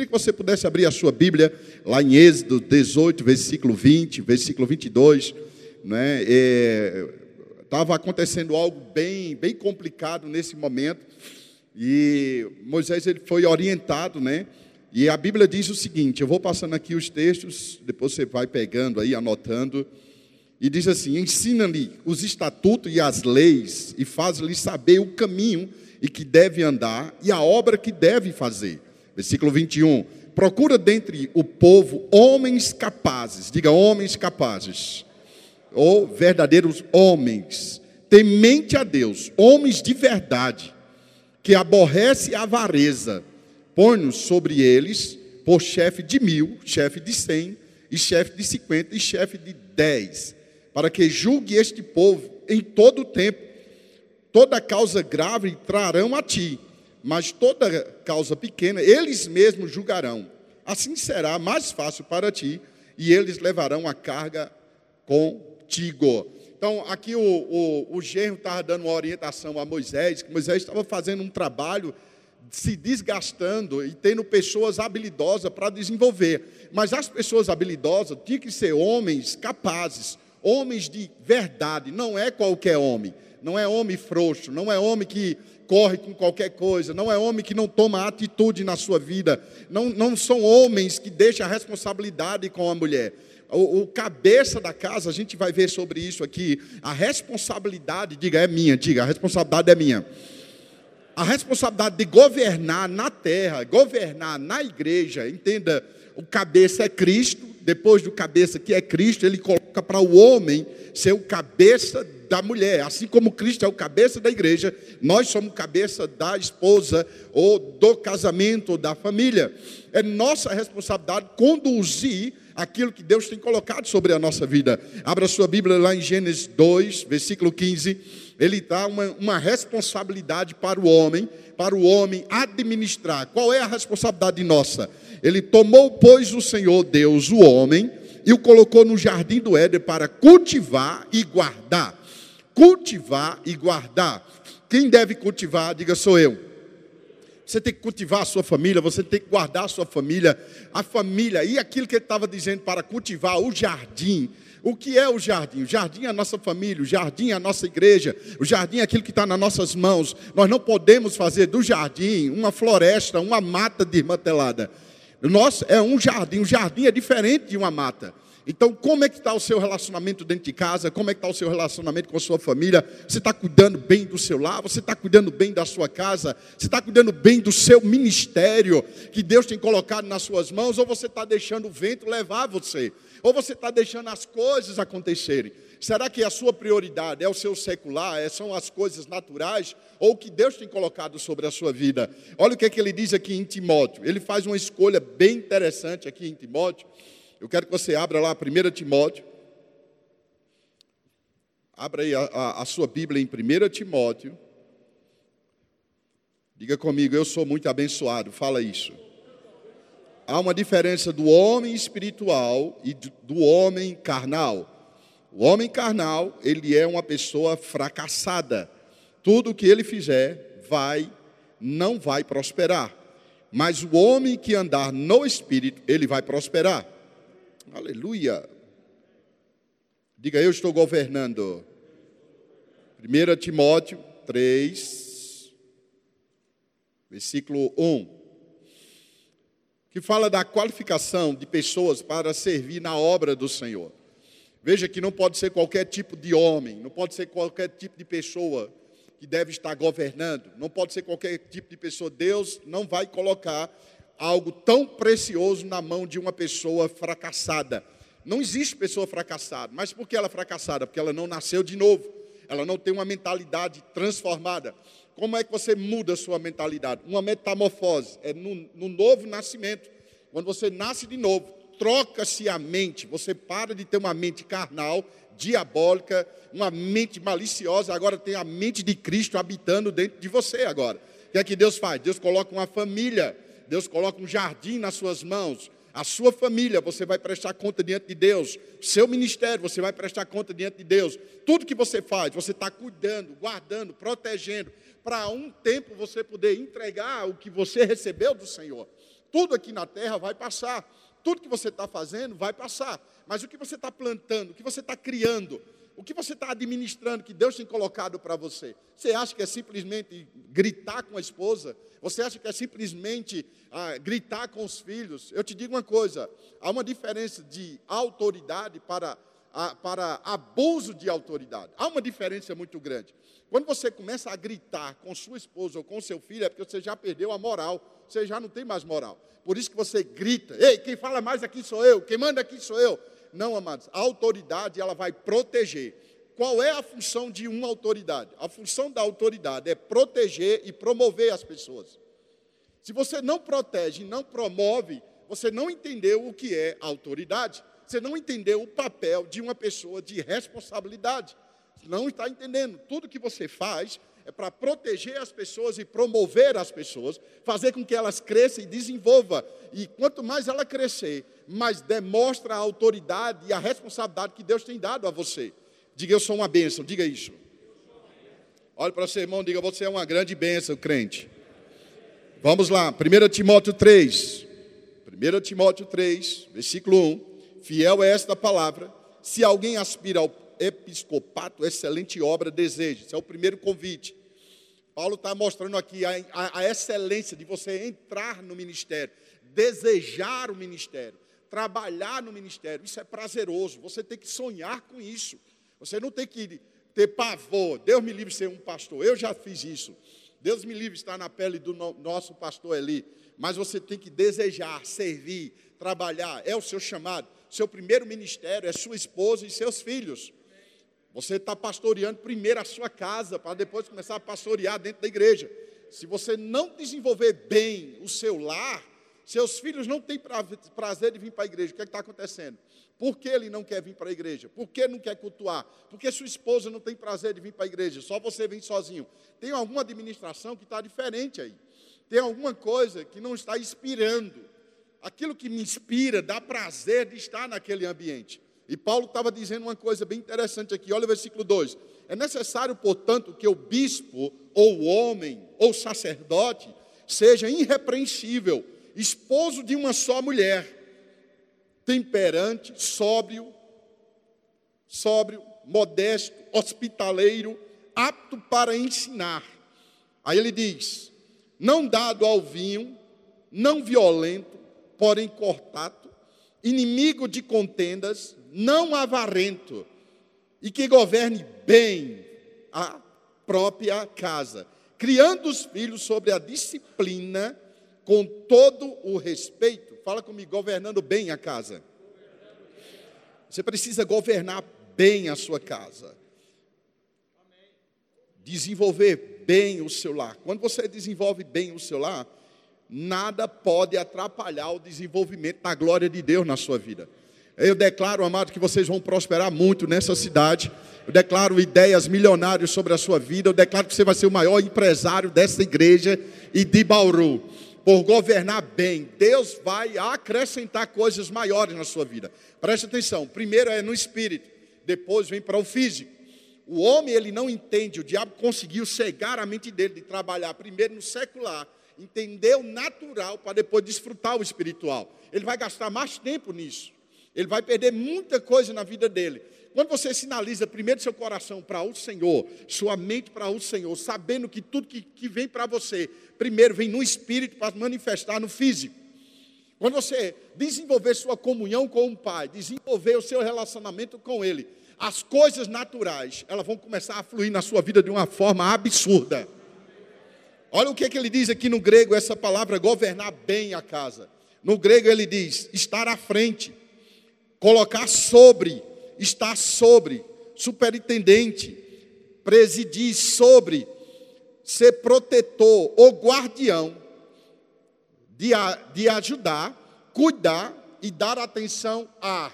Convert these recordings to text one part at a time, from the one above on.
queria que você pudesse abrir a sua Bíblia lá em Êxodo 18, versículo 20, versículo 22. Né? Estava acontecendo algo bem, bem complicado nesse momento e Moisés ele foi orientado, né? E a Bíblia diz o seguinte: eu vou passando aqui os textos, depois você vai pegando aí, anotando. E diz assim: ensina-lhe os estatutos e as leis, e faz-lhe saber o caminho e que deve andar, e a obra que deve fazer. Versículo 21. Procura dentre o povo homens capazes, diga homens capazes, ou verdadeiros homens, temente a Deus, homens de verdade, que aborrece a avareza. Põe-nos sobre eles por chefe de mil, chefe de cem, e chefe de cinquenta, e chefe de dez, para que julgue este povo em todo o tempo. Toda causa grave trarão a ti, mas toda causa pequena eles mesmos julgarão. Assim será mais fácil para ti, e eles levarão a carga contigo. Então, aqui o, o, o genro estava dando uma orientação a Moisés, que Moisés estava fazendo um trabalho se desgastando e tendo pessoas habilidosas para desenvolver. Mas as pessoas habilidosas tinham que ser homens capazes, homens de verdade, não é qualquer homem. Não é homem frouxo, não é homem que corre com qualquer coisa, não é homem que não toma atitude na sua vida, não, não são homens que deixam a responsabilidade com a mulher. O, o, cabeça da casa, a gente vai ver sobre isso aqui. A responsabilidade, diga, é minha, diga, a responsabilidade é minha a responsabilidade de governar na terra, governar na igreja, entenda, o cabeça é Cristo, depois do cabeça que é Cristo, ele coloca para o homem ser o cabeça da mulher, assim como Cristo é o cabeça da igreja, nós somos cabeça da esposa ou do casamento ou da família. É nossa responsabilidade conduzir aquilo que Deus tem colocado sobre a nossa vida. Abra sua Bíblia lá em Gênesis 2, versículo 15 ele dá uma, uma responsabilidade para o homem, para o homem administrar. Qual é a responsabilidade nossa? Ele tomou, pois, o Senhor Deus, o homem, e o colocou no jardim do Éden para cultivar e guardar. Cultivar e guardar. Quem deve cultivar, diga sou eu. Você tem que cultivar a sua família, você tem que guardar a sua família, a família, e aquilo que ele estava dizendo para cultivar o jardim, o que é o jardim? O jardim é a nossa família, o jardim é a nossa igreja, o jardim é aquilo que está nas nossas mãos. Nós não podemos fazer do jardim uma floresta, uma mata desmantelada. Nós é um jardim, o jardim é diferente de uma mata. Então, como é que está o seu relacionamento dentro de casa? Como é que está o seu relacionamento com a sua família? Você está cuidando bem do seu lar? Você está cuidando bem da sua casa? Você está cuidando bem do seu ministério que Deus tem colocado nas suas mãos? Ou você está deixando o vento levar você? Ou você está deixando as coisas acontecerem? Será que a sua prioridade é o seu secular, é, são as coisas naturais, ou o que Deus tem colocado sobre a sua vida? Olha o que, é que ele diz aqui em Timóteo. Ele faz uma escolha bem interessante aqui em Timóteo. Eu quero que você abra lá 1 Timóteo. Abra aí a, a, a sua Bíblia em 1 Timóteo. Diga comigo, eu sou muito abençoado. Fala isso há uma diferença do homem espiritual e do homem carnal. O homem carnal, ele é uma pessoa fracassada. Tudo que ele fizer vai não vai prosperar. Mas o homem que andar no espírito, ele vai prosperar. Aleluia. Diga, eu estou governando. 1 Timóteo 3, versículo 1 que fala da qualificação de pessoas para servir na obra do Senhor. Veja que não pode ser qualquer tipo de homem, não pode ser qualquer tipo de pessoa que deve estar governando, não pode ser qualquer tipo de pessoa. Deus não vai colocar algo tão precioso na mão de uma pessoa fracassada. Não existe pessoa fracassada, mas por que ela é fracassada? Porque ela não nasceu de novo, ela não tem uma mentalidade transformada. Como é que você muda a sua mentalidade? Uma metamorfose, é no, no novo nascimento. Quando você nasce de novo, troca-se a mente, você para de ter uma mente carnal, diabólica, uma mente maliciosa, agora tem a mente de Cristo habitando dentro de você agora. O que é que Deus faz? Deus coloca uma família, Deus coloca um jardim nas suas mãos, a sua família, você vai prestar conta diante de Deus. Seu ministério, você vai prestar conta diante de Deus. Tudo que você faz, você está cuidando, guardando, protegendo, para um tempo você poder entregar o que você recebeu do Senhor. Tudo aqui na terra vai passar. Tudo que você está fazendo vai passar. Mas o que você está plantando, o que você está criando, o que você está administrando que Deus tem colocado para você? Você acha que é simplesmente gritar com a esposa? Você acha que é simplesmente ah, gritar com os filhos? Eu te digo uma coisa: há uma diferença de autoridade para, ah, para abuso de autoridade. Há uma diferença muito grande. Quando você começa a gritar com sua esposa ou com seu filho, é porque você já perdeu a moral, você já não tem mais moral. Por isso que você grita: ei, quem fala mais aqui sou eu, quem manda aqui sou eu. Não, amados, a autoridade ela vai proteger. Qual é a função de uma autoridade? A função da autoridade é proteger e promover as pessoas. Se você não protege, não promove, você não entendeu o que é autoridade. Você não entendeu o papel de uma pessoa de responsabilidade. Não está entendendo. Tudo que você faz é para proteger as pessoas e promover as pessoas, fazer com que elas cresçam e desenvolvam. E quanto mais ela crescer, mais demonstra a autoridade e a responsabilidade que Deus tem dado a você. Diga, eu sou uma bênção, diga isso. Olhe para o seu irmão, diga, você é uma grande bênção, crente. Vamos lá, 1 Timóteo 3. 1 Timóteo 3, versículo 1. Fiel é esta palavra. Se alguém aspira ao episcopato, excelente obra deseja. Esse é o primeiro convite. Paulo está mostrando aqui a, a, a, excelência de você entrar no ministério, desejar o ministério, trabalhar no ministério. Isso é prazeroso. Você tem que sonhar com isso. Você não tem que ter pavor. Deus me livre de ser um pastor. Eu já fiz isso. Deus me livre de estar na pele do no, nosso pastor ali. Mas você tem que desejar, servir, trabalhar. É o seu chamado. Seu primeiro ministério é sua esposa e seus filhos. Você está pastoreando primeiro a sua casa, para depois começar a pastorear dentro da igreja. Se você não desenvolver bem o seu lar, seus filhos não têm prazer de vir para a igreja. O que é está acontecendo? Por que ele não quer vir para a igreja? Por que não quer cultuar? Porque sua esposa não tem prazer de vir para a igreja, só você vem sozinho. Tem alguma administração que está diferente aí. Tem alguma coisa que não está inspirando. Aquilo que me inspira dá prazer de estar naquele ambiente. E Paulo estava dizendo uma coisa bem interessante aqui, olha o versículo 2. É necessário, portanto, que o bispo, ou o homem, ou sacerdote, seja irrepreensível, esposo de uma só mulher, temperante, sóbrio, sóbrio, modesto, hospitaleiro, apto para ensinar. Aí ele diz: não dado ao vinho, não violento, porém cortato, inimigo de contendas, não avarento, e que governe bem a própria casa, criando os filhos sobre a disciplina com todo o respeito. Fala comigo, governando bem a casa. Você precisa governar bem a sua casa. Desenvolver bem o seu lar. Quando você desenvolve bem o seu lar, nada pode atrapalhar o desenvolvimento da glória de Deus na sua vida. Eu declaro, amado, que vocês vão prosperar muito nessa cidade. Eu declaro ideias milionárias sobre a sua vida. Eu declaro que você vai ser o maior empresário dessa igreja e de Bauru. Por governar bem, Deus vai acrescentar coisas maiores na sua vida. Preste atenção. Primeiro é no espírito, depois vem para o físico. O homem, ele não entende, o diabo conseguiu cegar a mente dele de trabalhar primeiro no secular, entender o natural para depois desfrutar o espiritual. Ele vai gastar mais tempo nisso. Ele vai perder muita coisa na vida dele. Quando você sinaliza primeiro seu coração para o Senhor, sua mente para o Senhor, sabendo que tudo que, que vem para você, primeiro vem no espírito para manifestar no físico. Quando você desenvolver sua comunhão com o Pai, desenvolver o seu relacionamento com Ele, as coisas naturais, elas vão começar a fluir na sua vida de uma forma absurda. Olha o que, é que ele diz aqui no grego, essa palavra governar bem a casa. No grego ele diz estar à frente colocar sobre, estar sobre, superintendente, presidir sobre, ser protetor ou guardião, de, de ajudar, cuidar e dar atenção a.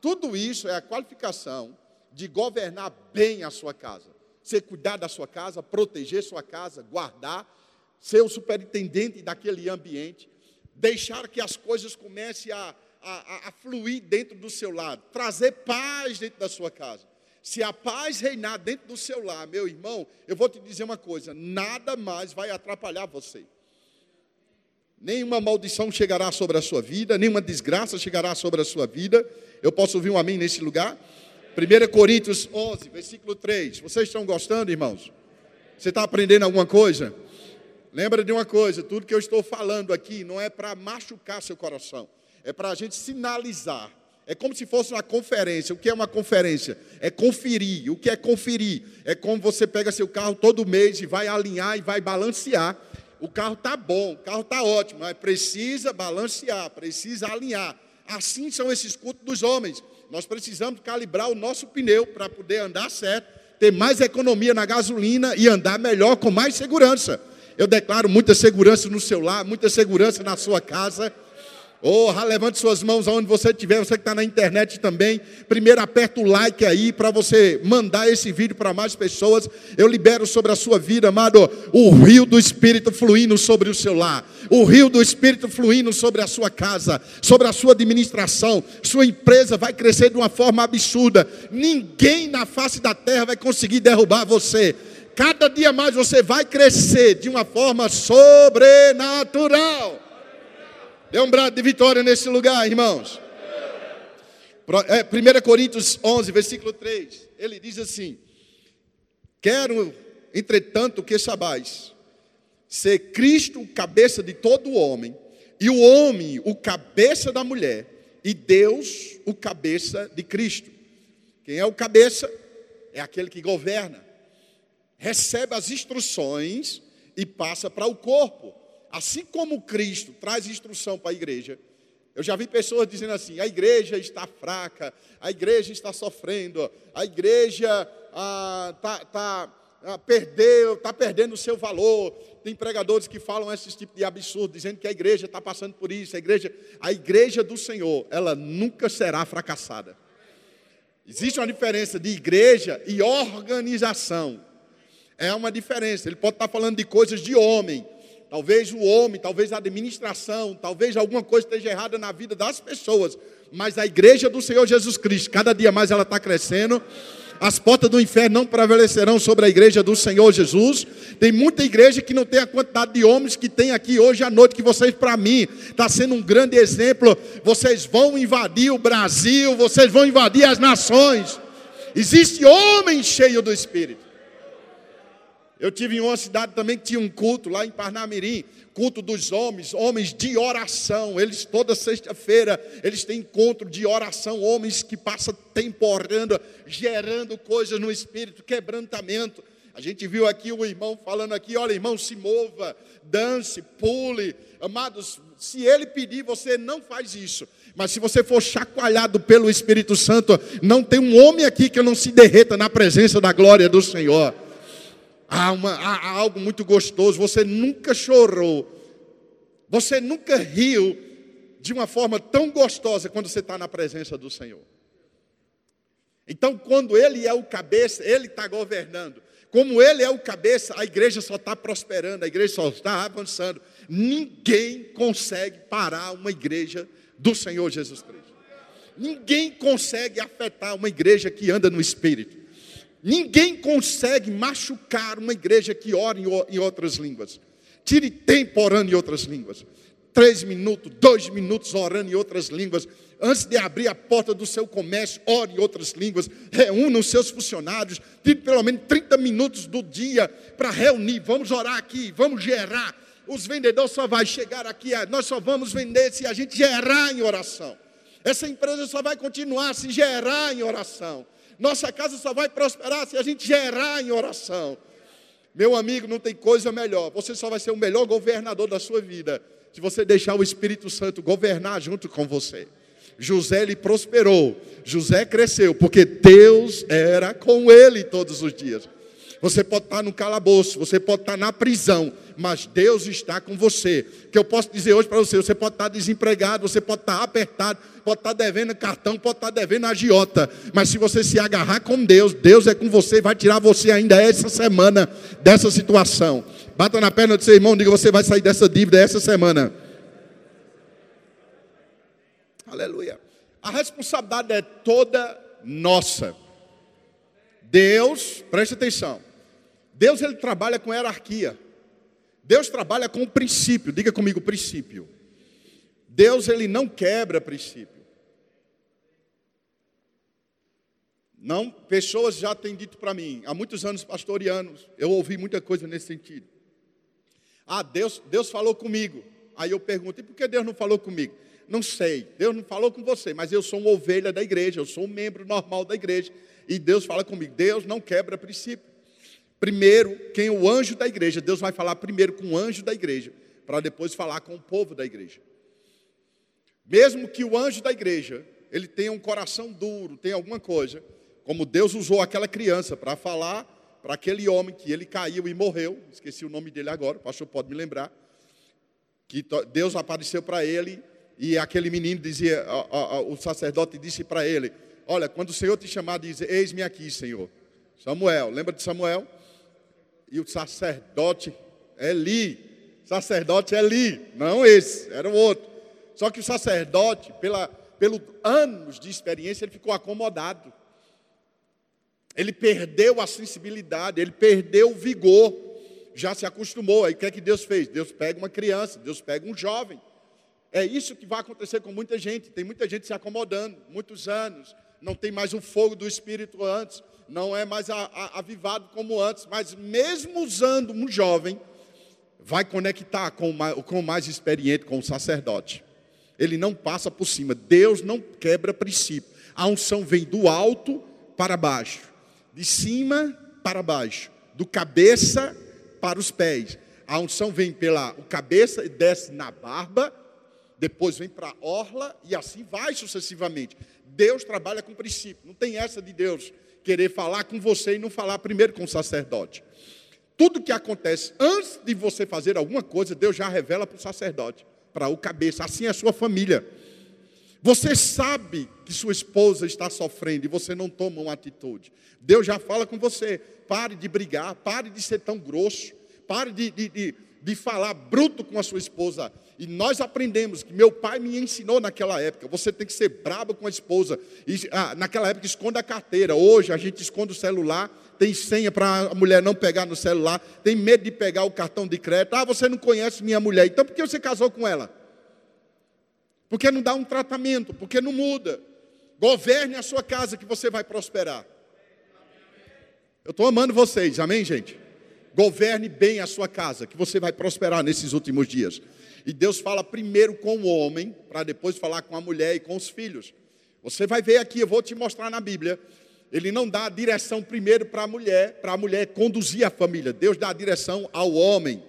Tudo isso é a qualificação de governar bem a sua casa. Ser cuidar da sua casa, proteger sua casa, guardar, ser o superintendente daquele ambiente, deixar que as coisas comecem a a, a, fluir dentro do seu lado, trazer paz dentro da sua casa. Se a paz reinar dentro do seu lar, meu irmão, eu vou te dizer uma coisa: nada mais vai atrapalhar você. Nenhuma maldição chegará sobre a sua vida, nenhuma desgraça chegará sobre a sua vida. Eu posso ouvir um amém nesse lugar? 1 Coríntios 11, versículo 3. Vocês estão gostando, irmãos? Você está aprendendo alguma coisa? Lembra de uma coisa: tudo que eu estou falando aqui não é para machucar seu coração, é para a gente sinalizar. É como se fosse uma conferência. O que é uma conferência? É conferir. O que é conferir? É como você pega seu carro todo mês e vai alinhar e vai balancear o carro está bom, o carro está ótimo, mas precisa balancear, precisa alinhar. Assim são esses cultos dos homens. Nós precisamos calibrar o nosso pneu para poder andar certo, ter mais economia na gasolina e andar melhor com mais segurança. Eu declaro muita segurança no seu lar, muita segurança na sua casa Oh, levante suas mãos aonde você estiver, você que está na internet também. Primeiro aperta o like aí para você mandar esse vídeo para mais pessoas. Eu libero sobre a sua vida, amado, o rio do Espírito fluindo sobre o seu lar, o rio do Espírito fluindo sobre a sua casa, sobre a sua administração. Sua empresa vai crescer de uma forma absurda. Ninguém na face da terra vai conseguir derrubar você. Cada dia mais você vai crescer de uma forma sobrenatural. Dê um brado de vitória nesse lugar, irmãos. 1 é, Coríntios 11, versículo 3. Ele diz assim: Quero, entretanto, que sabais, ser Cristo o cabeça de todo homem, e o homem o cabeça da mulher, e Deus o cabeça de Cristo. Quem é o cabeça? É aquele que governa, recebe as instruções e passa para o corpo. Assim como Cristo traz instrução para a igreja, eu já vi pessoas dizendo assim: a igreja está fraca, a igreja está sofrendo, a igreja ah, tá, tá, ah, perdeu, está perdendo o seu valor. Tem pregadores que falam esse tipo de absurdo, dizendo que a igreja está passando por isso. A igreja, a igreja do Senhor, ela nunca será fracassada. Existe uma diferença de igreja e organização. É uma diferença. Ele pode estar falando de coisas de homem, Talvez o homem, talvez a administração, talvez alguma coisa esteja errada na vida das pessoas, mas a igreja do Senhor Jesus Cristo, cada dia mais ela está crescendo. As portas do inferno não prevalecerão sobre a igreja do Senhor Jesus. Tem muita igreja que não tem a quantidade de homens que tem aqui hoje à noite, que vocês, para mim, está sendo um grande exemplo. Vocês vão invadir o Brasil, vocês vão invadir as nações. Existe homem cheio do Espírito. Eu tive em uma cidade também que tinha um culto lá em Parnamirim, culto dos homens, homens de oração. Eles toda sexta-feira eles têm encontro de oração, homens que passam tempo orando, gerando coisas no espírito, quebrantamento. A gente viu aqui o irmão falando aqui, olha, irmão, se mova, dance, pule. Amados, se ele pedir, você não faz isso. Mas se você for chacoalhado pelo Espírito Santo, não tem um homem aqui que não se derreta na presença da glória do Senhor. Há, uma, há algo muito gostoso. Você nunca chorou, você nunca riu de uma forma tão gostosa quando você está na presença do Senhor. Então, quando Ele é o cabeça, Ele está governando. Como Ele é o cabeça, a igreja só está prosperando, a igreja só está avançando. Ninguém consegue parar uma igreja do Senhor Jesus Cristo. Ninguém consegue afetar uma igreja que anda no Espírito. Ninguém consegue machucar uma igreja que ora em outras línguas. Tire tempo orando em outras línguas. Três minutos, dois minutos orando em outras línguas. Antes de abrir a porta do seu comércio, ore em outras línguas. Reúna os seus funcionários. Tire pelo menos 30 minutos do dia para reunir. Vamos orar aqui, vamos gerar. Os vendedores só vão chegar aqui, nós só vamos vender se a gente gerar em oração. Essa empresa só vai continuar se gerar em oração. Nossa casa só vai prosperar se a gente gerar em oração. Meu amigo, não tem coisa melhor. Você só vai ser o melhor governador da sua vida se você deixar o Espírito Santo governar junto com você. José ele prosperou, José cresceu, porque Deus era com ele todos os dias. Você pode estar no calabouço, você pode estar na prisão, mas Deus está com você. O que eu posso dizer hoje para você: você pode estar desempregado, você pode estar apertado, pode estar devendo cartão, pode estar devendo agiota, mas se você se agarrar com Deus, Deus é com você e vai tirar você ainda essa semana dessa situação. Bata na perna do seu irmão, diga: você vai sair dessa dívida essa semana. Aleluia. A responsabilidade é toda nossa. Deus, preste atenção. Deus ele trabalha com hierarquia. Deus trabalha com princípio, diga comigo princípio. Deus ele não quebra princípio. Não, pessoas já têm dito para mim, há muitos anos pastorianos, eu ouvi muita coisa nesse sentido. Ah, Deus, Deus falou comigo. Aí eu pergunto, e por que Deus não falou comigo? Não sei, Deus não falou com você, mas eu sou uma ovelha da igreja, eu sou um membro normal da igreja. E Deus fala comigo, Deus não quebra princípio. Primeiro, quem é o anjo da igreja, Deus vai falar primeiro com o anjo da igreja, para depois falar com o povo da igreja. Mesmo que o anjo da igreja, ele tenha um coração duro, tenha alguma coisa, como Deus usou aquela criança para falar para aquele homem que ele caiu e morreu, esqueci o nome dele agora, o pastor pode me lembrar, que Deus apareceu para ele e aquele menino dizia, o sacerdote disse para ele: Olha, quando o Senhor te chamar, diz: Eis-me aqui, Senhor. Samuel, lembra de Samuel? E o sacerdote Eli, sacerdote Eli, não esse, era o outro. Só que o sacerdote, pela, pelo anos de experiência, ele ficou acomodado. Ele perdeu a sensibilidade, ele perdeu o vigor, já se acostumou. Aí o que é que Deus fez? Deus pega uma criança, Deus pega um jovem. É isso que vai acontecer com muita gente. Tem muita gente se acomodando, muitos anos. Não tem mais o fogo do Espírito antes, não é mais a, a, avivado como antes. Mas mesmo usando um jovem, vai conectar com o, com mais experiente, com o sacerdote. Ele não passa por cima. Deus não quebra princípio. A unção vem do alto para baixo, de cima para baixo, do cabeça para os pés. A unção vem pela cabeça e desce na barba depois vem para a orla e assim vai sucessivamente. Deus trabalha com princípio. Não tem essa de Deus querer falar com você e não falar primeiro com o sacerdote. Tudo que acontece antes de você fazer alguma coisa, Deus já revela para o sacerdote, para o cabeça. Assim é a sua família. Você sabe que sua esposa está sofrendo e você não toma uma atitude. Deus já fala com você. Pare de brigar, pare de ser tão grosso, pare de, de, de, de falar bruto com a sua esposa. E nós aprendemos que meu pai me ensinou naquela época. Você tem que ser brabo com a esposa. E, ah, naquela época esconda a carteira. Hoje a gente esconde o celular. Tem senha para a mulher não pegar no celular. Tem medo de pegar o cartão de crédito. Ah, você não conhece minha mulher. Então por que você casou com ela? Porque não dá um tratamento, porque não muda. Governe a sua casa que você vai prosperar. Eu estou amando vocês, amém, gente? Governe bem a sua casa, que você vai prosperar nesses últimos dias. E Deus fala primeiro com o homem, para depois falar com a mulher e com os filhos. Você vai ver aqui, eu vou te mostrar na Bíblia. Ele não dá a direção primeiro para a mulher, para a mulher conduzir a família. Deus dá a direção ao homem.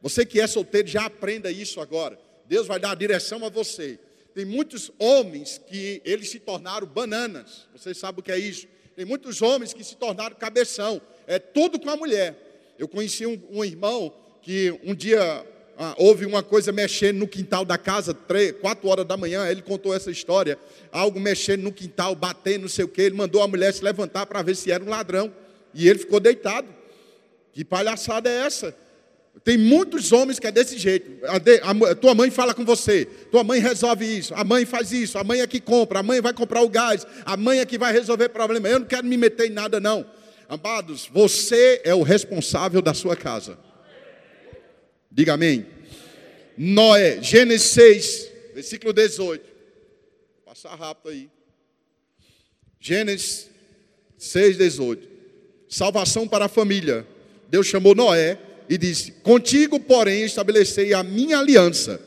Você que é solteiro, já aprenda isso agora. Deus vai dar a direção a você. Tem muitos homens que eles se tornaram bananas. Você sabe o que é isso? Tem muitos homens que se tornaram cabeção. É tudo com a mulher. Eu conheci um, um irmão que um dia ah, houve uma coisa mexendo no quintal da casa, três, quatro horas da manhã, ele contou essa história, algo mexendo no quintal, batendo, não sei o que, ele mandou a mulher se levantar para ver se era um ladrão, e ele ficou deitado. Que palhaçada é essa? Tem muitos homens que é desse jeito. A, de, a, tua mãe fala com você, tua mãe resolve isso, a mãe faz isso, a mãe é que compra, a mãe vai comprar o gás, a mãe é que vai resolver problema. Eu não quero me meter em nada, não. Amados, você é o responsável da sua casa. Diga amém. Noé, Gênesis 6, versículo 18. Vou passar rápido aí. Gênesis 6, 18. Salvação para a família. Deus chamou Noé e disse: Contigo, porém, estabelecei a minha aliança.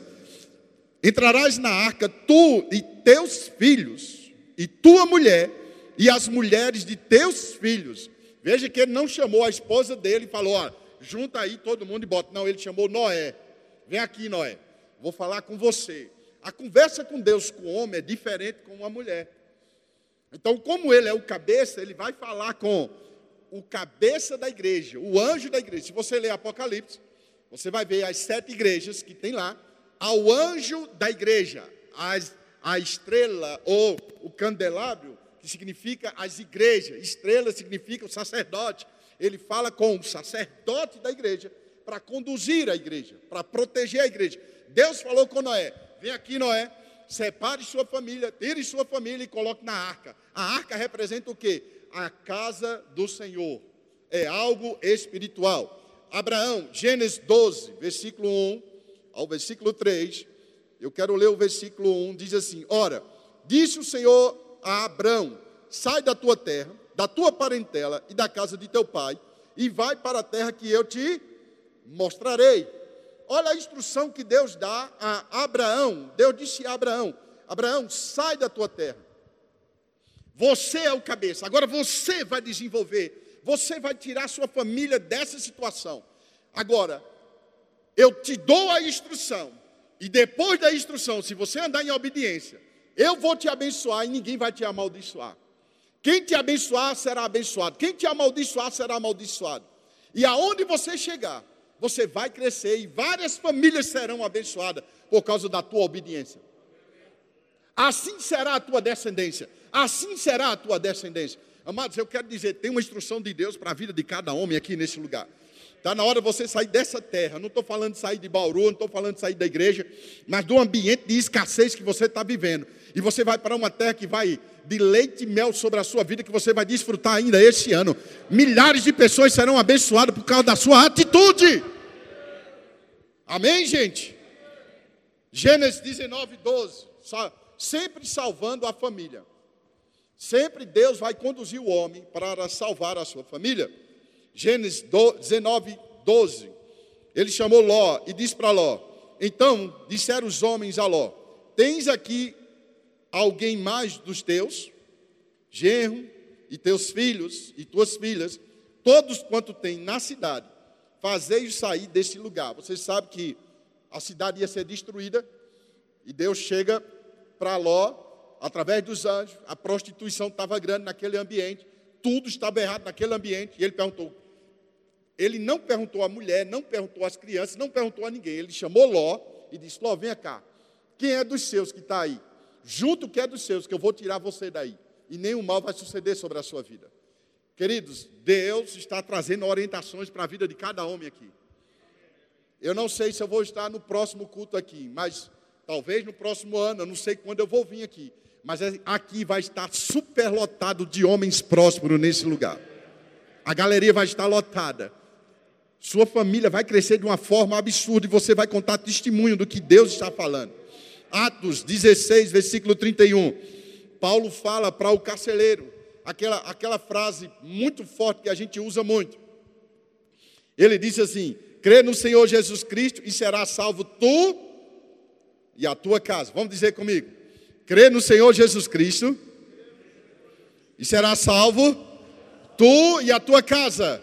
Entrarás na arca, tu e teus filhos, e tua mulher, e as mulheres de teus filhos. Veja que ele não chamou a esposa dele e falou: Ó junta aí todo mundo e bota. Não, ele chamou Noé. Vem aqui, Noé. Vou falar com você. A conversa com Deus com o homem é diferente com uma mulher. Então, como ele é o cabeça, ele vai falar com o cabeça da igreja, o anjo da igreja. Se você ler Apocalipse, você vai ver as sete igrejas que tem lá. Ao anjo da igreja, as, a estrela ou o candelabro, que significa as igrejas. Estrela significa o sacerdote ele fala com o sacerdote da igreja para conduzir a igreja, para proteger a igreja. Deus falou com Noé: vem aqui, Noé, separe sua família, tire sua família e coloque na arca. A arca representa o quê? A casa do Senhor. É algo espiritual. Abraão, Gênesis 12, versículo 1 ao versículo 3. Eu quero ler o versículo 1, diz assim: Ora, disse o Senhor a Abraão: Sai da tua terra, da tua parentela e da casa de teu pai, e vai para a terra que eu te mostrarei. Olha a instrução que Deus dá a Abraão. Deus disse a Abraão: Abraão, sai da tua terra. Você é o cabeça. Agora você vai desenvolver. Você vai tirar sua família dessa situação. Agora, eu te dou a instrução. E depois da instrução, se você andar em obediência, eu vou te abençoar e ninguém vai te amaldiçoar. Quem te abençoar será abençoado. Quem te amaldiçoar será amaldiçoado. E aonde você chegar, você vai crescer e várias famílias serão abençoadas por causa da tua obediência. Assim será a tua descendência. Assim será a tua descendência. Amados, eu quero dizer, tem uma instrução de Deus para a vida de cada homem aqui nesse lugar. Está na hora de você sair dessa terra. Não estou falando de sair de Bauru, não estou falando de sair da igreja, mas do ambiente de escassez que você está vivendo. E você vai para uma terra que vai de leite e mel sobre a sua vida, que você vai desfrutar ainda este ano. Milhares de pessoas serão abençoadas por causa da sua atitude. Amém, gente? Gênesis 19, 12. Sempre salvando a família. Sempre Deus vai conduzir o homem para salvar a sua família. Gênesis 19, 12. Ele chamou Ló e disse para Ló: Então disseram os homens a Ló: Tens aqui alguém mais dos teus, genro, e teus filhos e tuas filhas, todos quanto tem na cidade, fazei-os sair deste lugar. Você sabe que a cidade ia ser destruída, e Deus chega para Ló, através dos anjos, a prostituição estava grande naquele ambiente, tudo estava errado naquele ambiente, e ele perguntou: ele não perguntou à mulher, não perguntou às crianças, não perguntou a ninguém. Ele chamou Ló e disse: Ló, vem cá. Quem é dos seus que está aí? Junto que é dos seus, que eu vou tirar você daí. E nenhum mal vai suceder sobre a sua vida. Queridos, Deus está trazendo orientações para a vida de cada homem aqui. Eu não sei se eu vou estar no próximo culto aqui, mas talvez no próximo ano, eu não sei quando eu vou vir aqui. Mas é, aqui vai estar superlotado de homens prósperos nesse lugar. A galeria vai estar lotada. Sua família vai crescer de uma forma absurda e você vai contar testemunho do que Deus está falando. Atos 16, versículo 31. Paulo fala para o carceleiro, aquela, aquela frase muito forte que a gente usa muito. Ele disse assim: crê no Senhor Jesus Cristo e será salvo tu e a tua casa. Vamos dizer comigo: crê no Senhor Jesus Cristo e será salvo tu e a tua casa.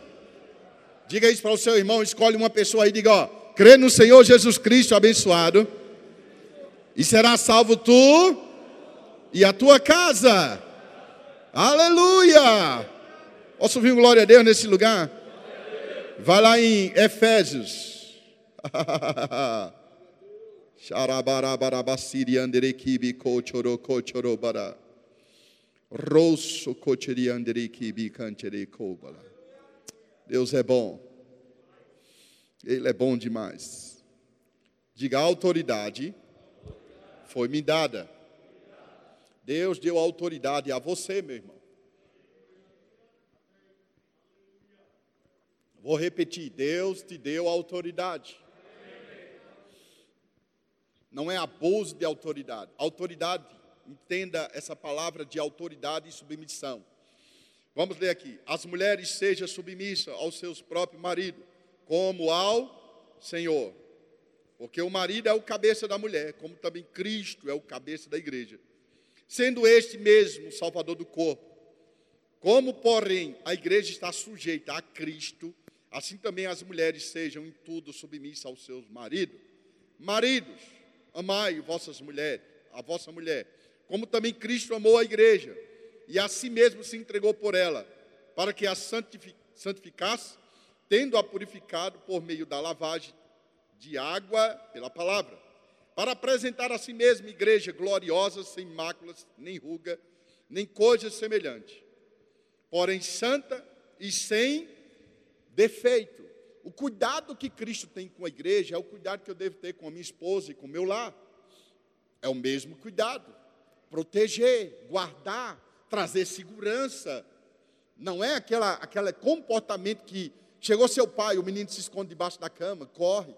Diga isso para o seu irmão, escolhe uma pessoa aí diga, ó, crê no Senhor Jesus Cristo abençoado, e será salvo tu e a tua casa. Aleluia! Posso ouvir glória a Deus nesse lugar? Vai lá em Efésios. Bara. Rosso. Deus é bom. Ele é bom demais. Diga: a autoridade foi me dada. Deus deu autoridade a você, meu irmão. Vou repetir: Deus te deu autoridade. Não é abuso de autoridade. Autoridade, entenda essa palavra de autoridade e submissão Vamos ler aqui. As mulheres sejam submissas aos seus próprios maridos, como ao Senhor. Porque o marido é o cabeça da mulher, como também Cristo é o cabeça da igreja. Sendo este mesmo o salvador do corpo. Como, porém, a igreja está sujeita a Cristo, assim também as mulheres sejam em tudo submissas aos seus maridos. Maridos, amai vossas mulheres, a vossa mulher, como também Cristo amou a igreja e a si mesmo se entregou por ela, para que a santificasse, tendo-a purificado por meio da lavagem de água pela palavra, para apresentar a si mesmo igreja gloriosa, sem máculas, nem ruga, nem coisa semelhante, porém santa e sem defeito. O cuidado que Cristo tem com a igreja é o cuidado que eu devo ter com a minha esposa e com o meu lar. É o mesmo cuidado. Proteger, guardar, trazer segurança. Não é aquela, aquele comportamento que Chegou seu pai, o menino se esconde debaixo da cama, corre.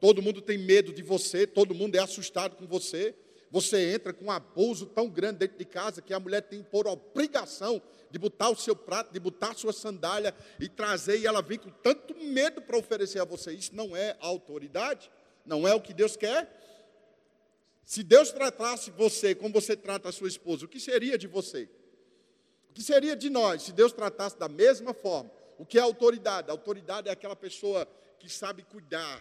Todo mundo tem medo de você, todo mundo é assustado com você. Você entra com um abuso tão grande dentro de casa que a mulher tem por obrigação de botar o seu prato, de botar a sua sandália e trazer, e ela vem com tanto medo para oferecer a você. Isso não é autoridade, não é o que Deus quer. Se Deus tratasse você como você trata a sua esposa, o que seria de você? O que seria de nós se Deus tratasse da mesma forma? O que é autoridade? A autoridade é aquela pessoa que sabe cuidar,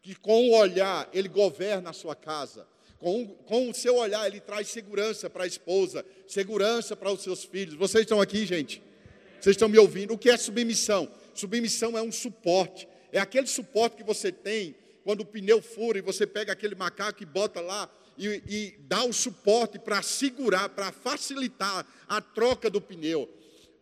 que com o olhar ele governa a sua casa. Com, com o seu olhar ele traz segurança para a esposa, segurança para os seus filhos. Vocês estão aqui, gente? Vocês estão me ouvindo? O que é submissão? Submissão é um suporte. É aquele suporte que você tem quando o pneu fura e você pega aquele macaco e bota lá e, e dá o suporte para segurar, para facilitar a troca do pneu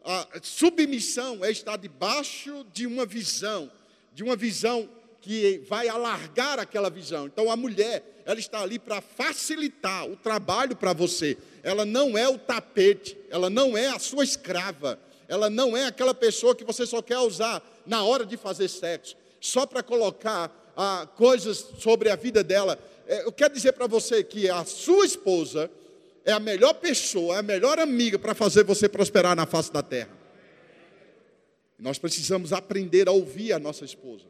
a submissão é estar debaixo de uma visão, de uma visão que vai alargar aquela visão. Então a mulher, ela está ali para facilitar o trabalho para você. Ela não é o tapete, ela não é a sua escrava, ela não é aquela pessoa que você só quer usar na hora de fazer sexo, só para colocar ah, coisas sobre a vida dela. É, eu quero dizer para você que a sua esposa, é a melhor pessoa, é a melhor amiga para fazer você prosperar na face da terra. Nós precisamos aprender a ouvir a nossa esposa,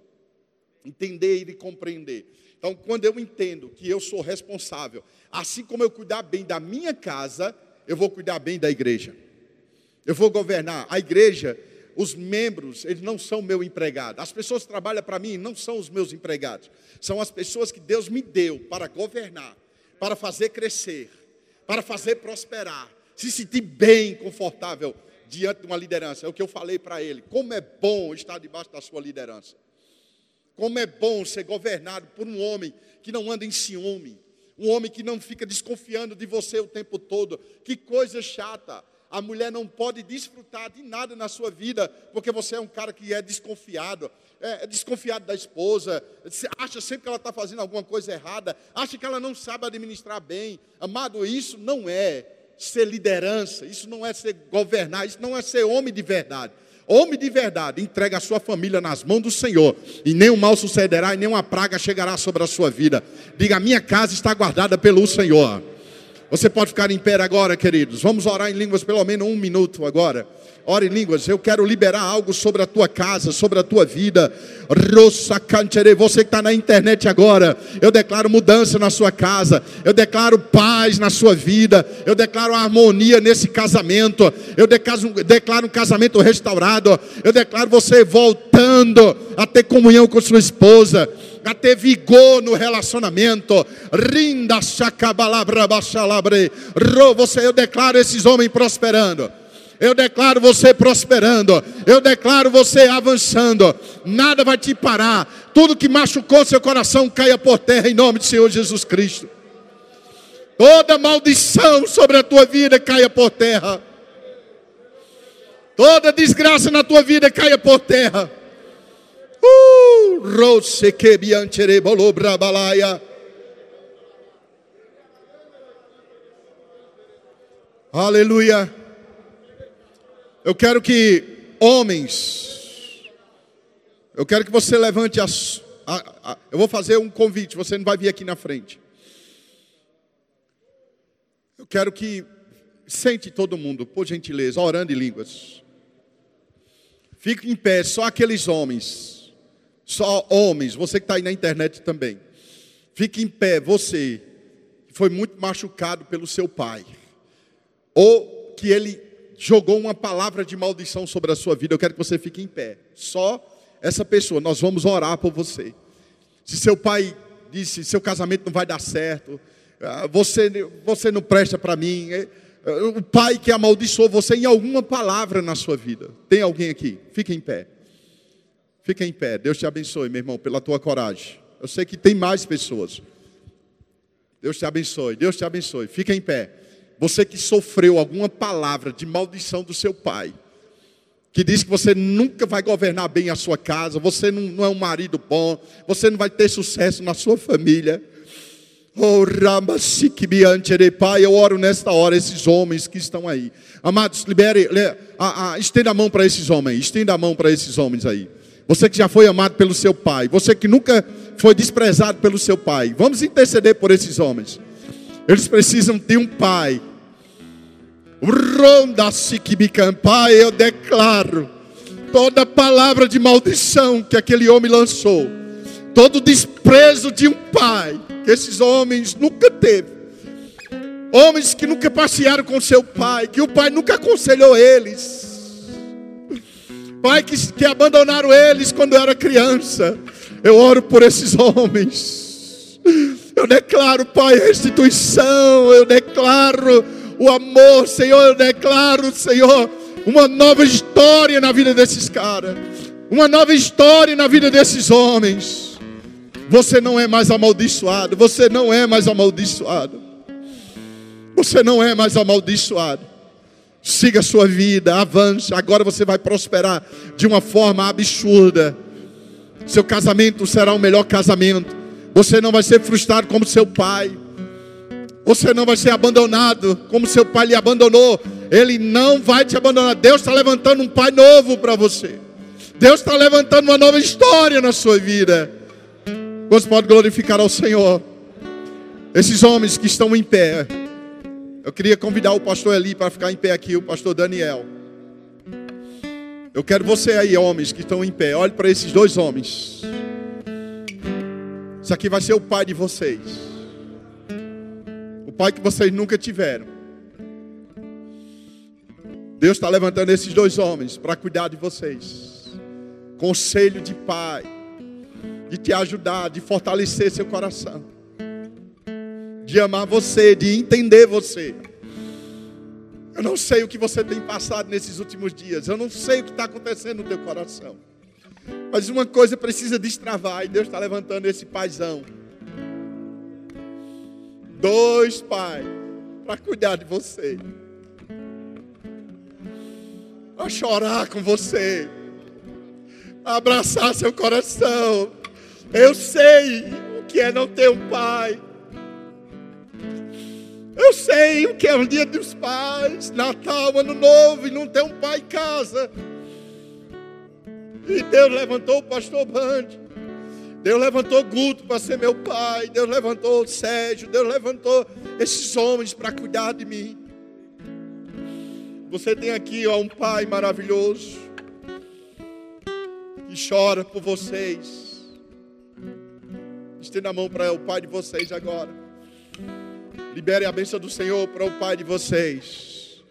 entender e compreender. Então, quando eu entendo que eu sou responsável, assim como eu cuidar bem da minha casa, eu vou cuidar bem da igreja. Eu vou governar. A igreja, os membros, eles não são meu empregado. As pessoas que trabalham para mim não são os meus empregados. São as pessoas que Deus me deu para governar, para fazer crescer para fazer prosperar, se sentir bem, confortável diante de uma liderança. É o que eu falei para ele. Como é bom estar debaixo da sua liderança. Como é bom ser governado por um homem que não anda em ciúme, um homem que não fica desconfiando de você o tempo todo. Que coisa chata. A mulher não pode desfrutar de nada na sua vida, porque você é um cara que é desconfiado, é, é desconfiado da esposa, acha sempre que ela está fazendo alguma coisa errada, acha que ela não sabe administrar bem. Amado, isso não é ser liderança, isso não é ser governar, isso não é ser homem de verdade. Homem de verdade, entrega a sua família nas mãos do Senhor, e nenhum mal sucederá, e nenhuma praga chegará sobre a sua vida. Diga: minha casa está guardada pelo Senhor. Você pode ficar em pé agora, queridos. Vamos orar em línguas pelo menos um minuto agora. Ore em línguas. Eu quero liberar algo sobre a tua casa, sobre a tua vida. Você que está na internet agora. Eu declaro mudança na sua casa. Eu declaro paz na sua vida. Eu declaro harmonia nesse casamento. Eu declaro, um casamento restaurado. Eu declaro você voltando a ter comunhão com sua esposa a ter vigor no relacionamento. Rinda chacabalabra bachalabre. Você, eu declaro esses homens prosperando. Eu declaro você prosperando. Eu declaro você avançando. Nada vai te parar. Tudo que machucou seu coração caia por terra em nome do Senhor Jesus Cristo. Toda maldição sobre a tua vida caia por terra. Toda desgraça na tua vida caia por terra. Uh, Aleluia. Eu quero que homens, eu quero que você levante as. A, a, eu vou fazer um convite, você não vai vir aqui na frente. Eu quero que sente todo mundo, por gentileza, orando em línguas. Fique em pé, só aqueles homens só homens, você que está aí na internet também. Fique em pé, você que foi muito machucado pelo seu pai, ou que ele jogou uma palavra de maldição sobre a sua vida, eu quero que você fique em pé. Só essa pessoa, nós vamos orar por você. Se seu pai disse, seu casamento não vai dar certo, ah, você, você não presta para mim, é, o pai que amaldiçoou você em alguma palavra na sua vida. Tem alguém aqui? Fique em pé. Fica em pé. Deus te abençoe, meu irmão, pela tua coragem. Eu sei que tem mais pessoas. Deus te abençoe. Deus te abençoe. Fica em pé. Você que sofreu alguma palavra de maldição do seu pai, que diz que você nunca vai governar bem a sua casa, você não, não é um marido bom, você não vai ter sucesso na sua família. Oh, Pai, eu oro nesta hora esses homens que estão aí. Amados, libere, a, a, estenda a mão para esses homens, estenda a mão para esses homens aí. Você que já foi amado pelo seu pai. Você que nunca foi desprezado pelo seu pai. Vamos interceder por esses homens. Eles precisam de um pai. Ronda Pai, eu declaro toda palavra de maldição que aquele homem lançou, todo desprezo de um pai que esses homens nunca teve. Homens que nunca passearam com seu pai, que o pai nunca aconselhou eles. Pai que, que abandonaram eles quando era criança. Eu oro por esses homens. Eu declaro, Pai, restituição. Eu declaro o amor, Senhor. Eu declaro, Senhor, uma nova história na vida desses caras. Uma nova história na vida desses homens. Você não é mais amaldiçoado. Você não é mais amaldiçoado. Você não é mais amaldiçoado. Siga a sua vida, avance. Agora você vai prosperar de uma forma absurda. Seu casamento será o melhor casamento. Você não vai ser frustrado como seu pai. Você não vai ser abandonado como seu pai lhe abandonou. Ele não vai te abandonar. Deus está levantando um pai novo para você. Deus está levantando uma nova história na sua vida. Você pode glorificar ao Senhor. Esses homens que estão em pé. Eu queria convidar o pastor Eli para ficar em pé aqui, o pastor Daniel. Eu quero você aí, homens que estão em pé. Olhe para esses dois homens. Isso aqui vai ser o pai de vocês. O pai que vocês nunca tiveram. Deus está levantando esses dois homens para cuidar de vocês. Conselho de pai. De te ajudar, de fortalecer seu coração de amar você, de entender você. Eu não sei o que você tem passado nesses últimos dias. Eu não sei o que está acontecendo no teu coração. Mas uma coisa precisa destravar. E Deus está levantando esse paizão. Dois pais. Para cuidar de você. Para chorar com você. Abraçar seu coração. Eu sei o que é não ter um pai. Eu sei o que é um dia dos pais, Natal, Ano Novo, e não ter um pai em casa. E Deus levantou o pastor Band. Deus levantou Guto para ser meu pai. Deus levantou Sérgio. Deus levantou esses homens para cuidar de mim. Você tem aqui ó, um pai maravilhoso que chora por vocês. Estenda a mão para o pai de vocês agora. Libere a bênção do Senhor para o Pai de vocês.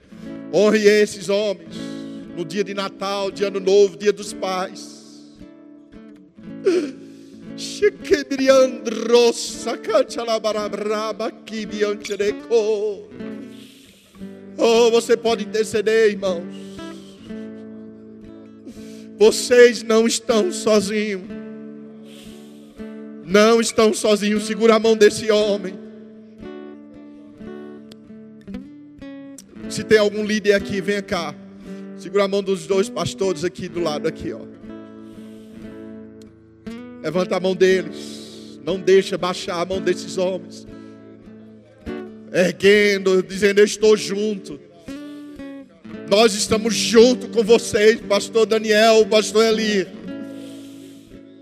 Honre esses homens no dia de Natal, de Ano Novo, dia dos pais. Oh, você pode interceder, irmãos. Vocês não estão sozinhos. Não estão sozinhos. Segura a mão desse homem. Se tem algum líder aqui, venha cá. Segura a mão dos dois pastores aqui do lado aqui, ó. Levanta a mão deles. Não deixa baixar a mão desses homens. Erguendo, dizendo: Eu estou junto. Nós estamos junto com vocês, pastor Daniel, pastor Eli.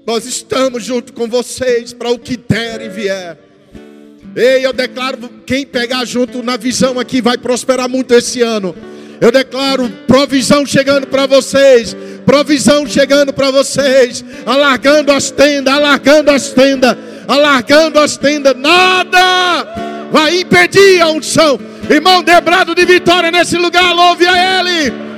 Nós estamos junto com vocês para o que der e vier. Ei, eu declaro: quem pegar junto na visão aqui vai prosperar muito esse ano. Eu declaro provisão chegando para vocês. Provisão chegando para vocês. Alargando as tendas, alargando as tendas, alargando as tendas. Nada vai impedir a unção. Irmão, debrado de vitória nesse lugar, louve a Ele.